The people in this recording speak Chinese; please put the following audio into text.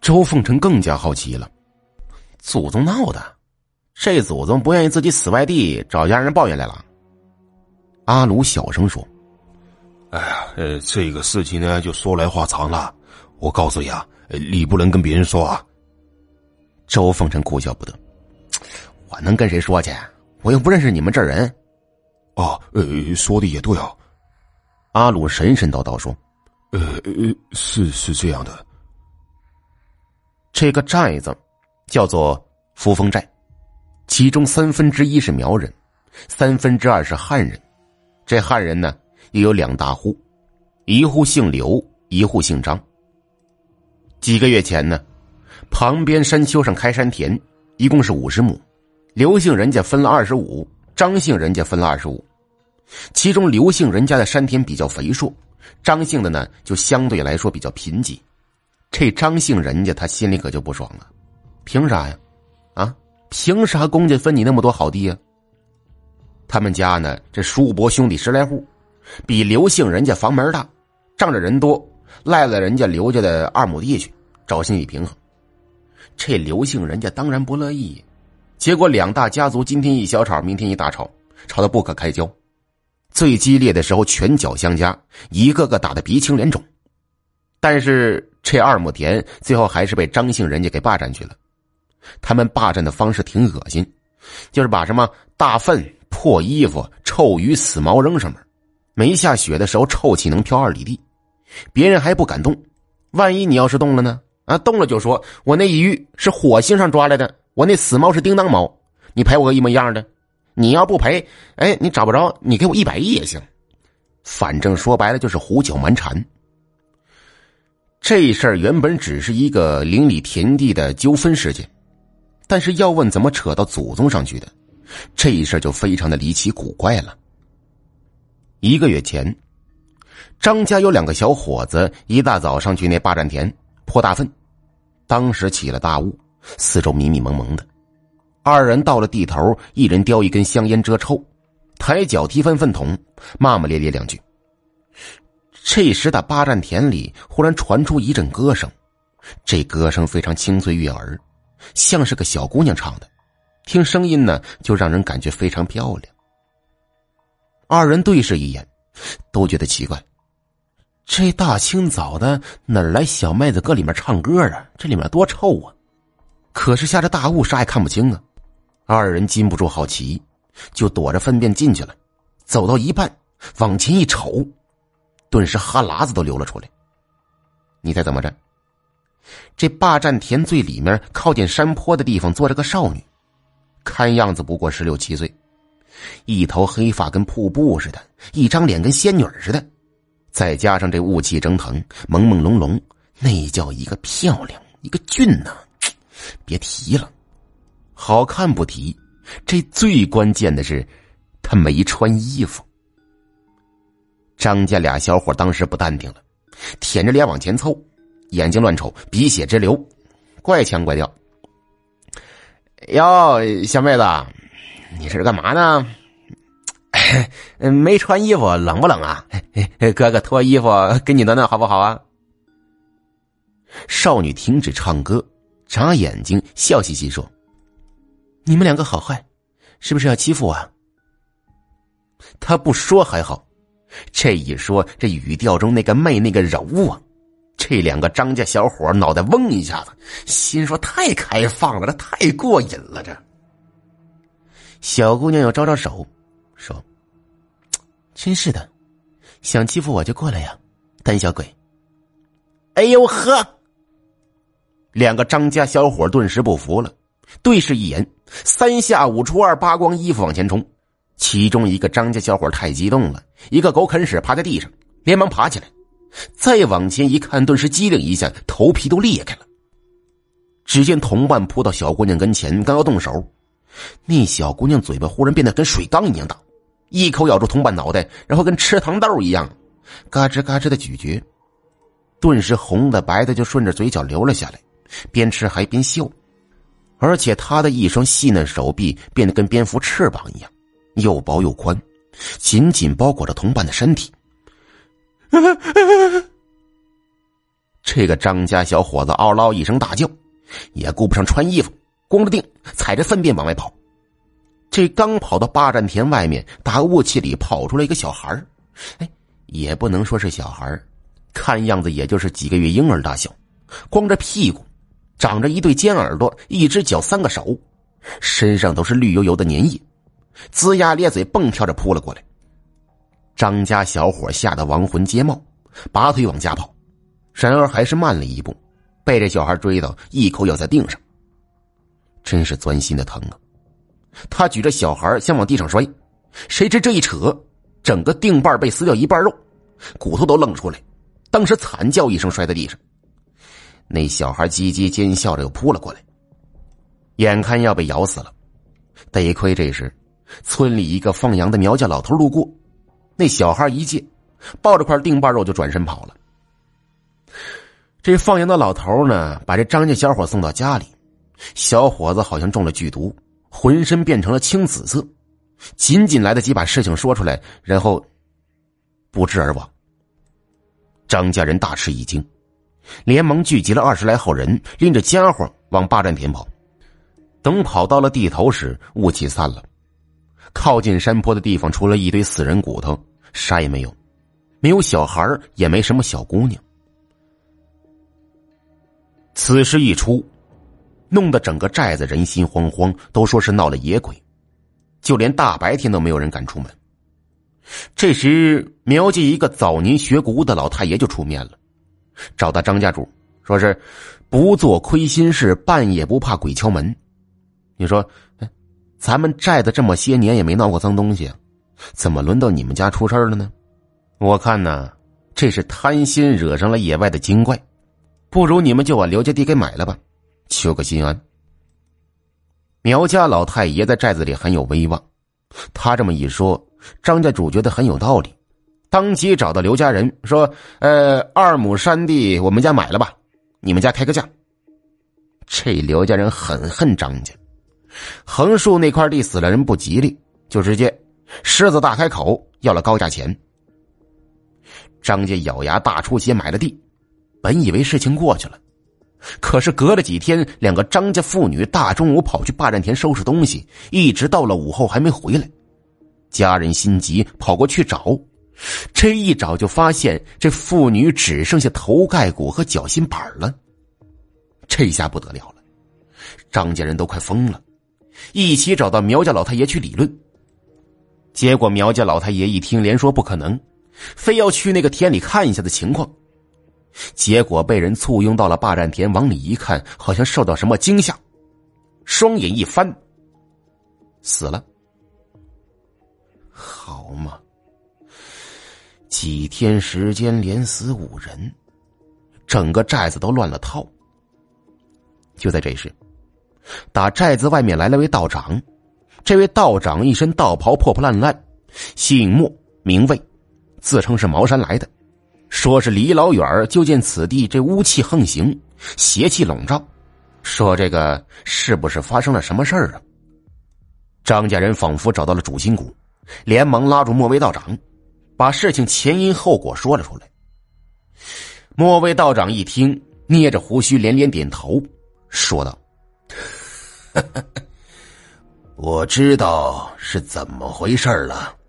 周凤臣更加好奇了，祖宗闹的，这祖宗不愿意自己死外地找家人抱怨来了。阿鲁小声说：“哎呀，呃，这个事情呢，就说来话长了。我告诉你啊，你不能跟别人说啊。”周凤臣哭笑不得：“我能跟谁说去？我又不认识你们这人。”哦，呃，说的也对啊。阿鲁神神叨叨说：“呃，是是这样的。”这个寨子叫做扶风寨，其中三分之一是苗人，三分之二是汉人。这汉人呢，也有两大户，一户姓刘，一户姓张。几个月前呢，旁边山丘上开山田，一共是五十亩，刘姓人家分了二十五，张姓人家分了二十五。其中刘姓人家的山田比较肥硕，张姓的呢就相对来说比较贫瘠。这张姓人家他心里可就不爽了，凭啥呀？啊，凭啥公家分你那么多好地呀？他们家呢，这叔伯兄弟十来户，比刘姓人家房门大，仗着人多，赖了人家刘家的二亩地去，找心理平衡。这刘姓人家当然不乐意，结果两大家族今天一小吵，明天一大吵，吵得不可开交。最激烈的时候，拳脚相加，一个个打得鼻青脸肿。但是。这二亩田最后还是被张姓人家给霸占去了。他们霸占的方式挺恶心，就是把什么大粪、破衣服、臭鱼、死毛扔上面。没下雪的时候，臭气能飘二里地，别人还不敢动。万一你要是动了呢？啊，动了就说我那鱼是火星上抓来的，我那死猫是叮当猫，你赔我个一模一样的。你要不赔，哎，你找不着，你给我一百亿也行。反正说白了就是胡搅蛮缠。这事儿原本只是一个邻里田地的纠纷事件，但是要问怎么扯到祖宗上去的，这事儿就非常的离奇古怪了。一个月前，张家有两个小伙子一大早上去那霸占田泼大粪，当时起了大雾，四周迷迷蒙蒙的。二人到了地头，一人叼一根香烟遮臭，抬脚踢翻粪桶，骂骂咧咧两句。这时的八占田里忽然传出一阵歌声，这歌声非常清脆悦耳，像是个小姑娘唱的。听声音呢，就让人感觉非常漂亮。二人对视一眼，都觉得奇怪：这大清早的哪来小妹子搁里面唱歌啊？这里面多臭啊！可是下着大雾，啥也看不清啊。二人禁不住好奇，就躲着粪便进去了。走到一半，往前一瞅。顿时哈喇子都流了出来。你猜怎么着？这霸占田最里面靠近山坡的地方坐着个少女，看样子不过十六七岁，一头黑发跟瀑布似的，一张脸跟仙女似的，再加上这雾气蒸腾，朦朦胧胧，那叫一个漂亮，一个俊呐！别提了，好看不提，这最关键的是，她没穿衣服。张家俩小伙当时不淡定了，舔着脸往前凑，眼睛乱瞅，鼻血直流，怪腔怪调。哟，小妹子，你是干嘛呢？没穿衣服，冷不冷啊？哥哥脱衣服给你暖暖好不好啊？少女停止唱歌，眨眼睛，笑嘻嘻说：“你们两个好坏，是不是要欺负我？”啊他不说还好。这一说，这语调中那个媚，那个柔啊，这两个张家小伙脑袋嗡一下子，心说太开放了，这太过瘾了。这小姑娘又招招手，说：“真是的，想欺负我就过来呀，胆小鬼。”哎呦呵！两个张家小伙顿时不服了，对视一眼，三下五除二，扒光衣服往前冲。其中一个张家小伙太激动了，一个狗啃屎趴在地上，连忙爬起来，再往前一看，顿时机灵一下，头皮都裂开了。只见同伴扑到小姑娘跟前，刚要动手，那小姑娘嘴巴忽然变得跟水缸一样大，一口咬住同伴脑袋，然后跟吃糖豆一样，嘎吱嘎吱的咀嚼，顿时红的白的就顺着嘴角流了下来，边吃还边笑，而且她的一双细嫩手臂变得跟蝙蝠翅膀一样。又薄又宽，紧紧包裹着同伴的身体。这个张家小伙子嗷嗷一声大叫，也顾不上穿衣服，光着腚踩着粪便往外跑。这刚跑到霸占田外面，打雾气里跑出来一个小孩哎，也不能说是小孩看样子也就是几个月婴儿大小，光着屁股，长着一对尖耳朵，一只脚，三个手，身上都是绿油油的粘液，龇牙咧嘴，蹦跳着扑了过来。张家小伙吓得亡魂皆冒，拔腿往家跑，然而还是慢了一步，被这小孩追到，一口咬在腚上。真是钻心的疼啊！他举着小孩想往地上摔，谁知这一扯，整个腚瓣被撕掉一半肉，骨头都愣出来，当时惨叫一声摔在地上。那小孩叽叽尖笑着又扑了过来，眼看要被咬死了，得亏这时村里一个放羊的苗家老头路过。那小孩一见，抱着块腚瓣肉就转身跑了。这放羊的老头呢，把这张家小伙送到家里，小伙子好像中了剧毒，浑身变成了青紫色，仅仅来得及把事情说出来，然后不治而亡。张家人大吃一惊，连忙聚集了二十来号人，拎着家伙往霸占田跑。等跑到了地头时，雾气散了，靠近山坡的地方，除了一堆死人骨头。啥也没有，没有小孩也没什么小姑娘。此事一出，弄得整个寨子人心惶惶，都说是闹了野鬼，就连大白天都没有人敢出门。这时，苗家一个早年学古的老太爷就出面了，找到张家主，说是不做亏心事，半夜不怕鬼敲门。你说，咱们寨子这么些年也没闹过脏东西。怎么轮到你们家出事了呢？我看呢，这是贪心惹上了野外的精怪，不如你们就把刘家地给买了吧，求个心安。苗家老太爷在寨子里很有威望，他这么一说，张家主觉得很有道理，当即找到刘家人说：“呃，二亩山地我们家买了吧，你们家开个价。”这刘家人很恨张家，横竖那块地死了人不吉利，就直接。狮子大开口，要了高价钱。张家咬牙大出血买了地，本以为事情过去了，可是隔了几天，两个张家妇女大中午跑去霸占田收拾东西，一直到了午后还没回来。家人心急，跑过去找，这一找就发现这妇女只剩下头盖骨和脚心板了。这下不得了了，张家人都快疯了，一起找到苗家老太爷去理论。结果苗家老太爷一听，连说不可能，非要去那个田里看一下的情况。结果被人簇拥到了霸占田，往里一看，好像受到什么惊吓，双眼一翻，死了。好嘛，几天时间连死五人，整个寨子都乱了套。就在这时，打寨子外面来了位道长。这位道长一身道袍破破烂烂，姓莫名魏，自称是茅山来的，说是离老远就见此地这污气横行，邪气笼罩，说这个是不是发生了什么事儿啊？张家人仿佛找到了主心骨，连忙拉住莫威道长，把事情前因后果说了出来。莫威道长一听，捏着胡须连连点头，说道。我知道是怎么回事了。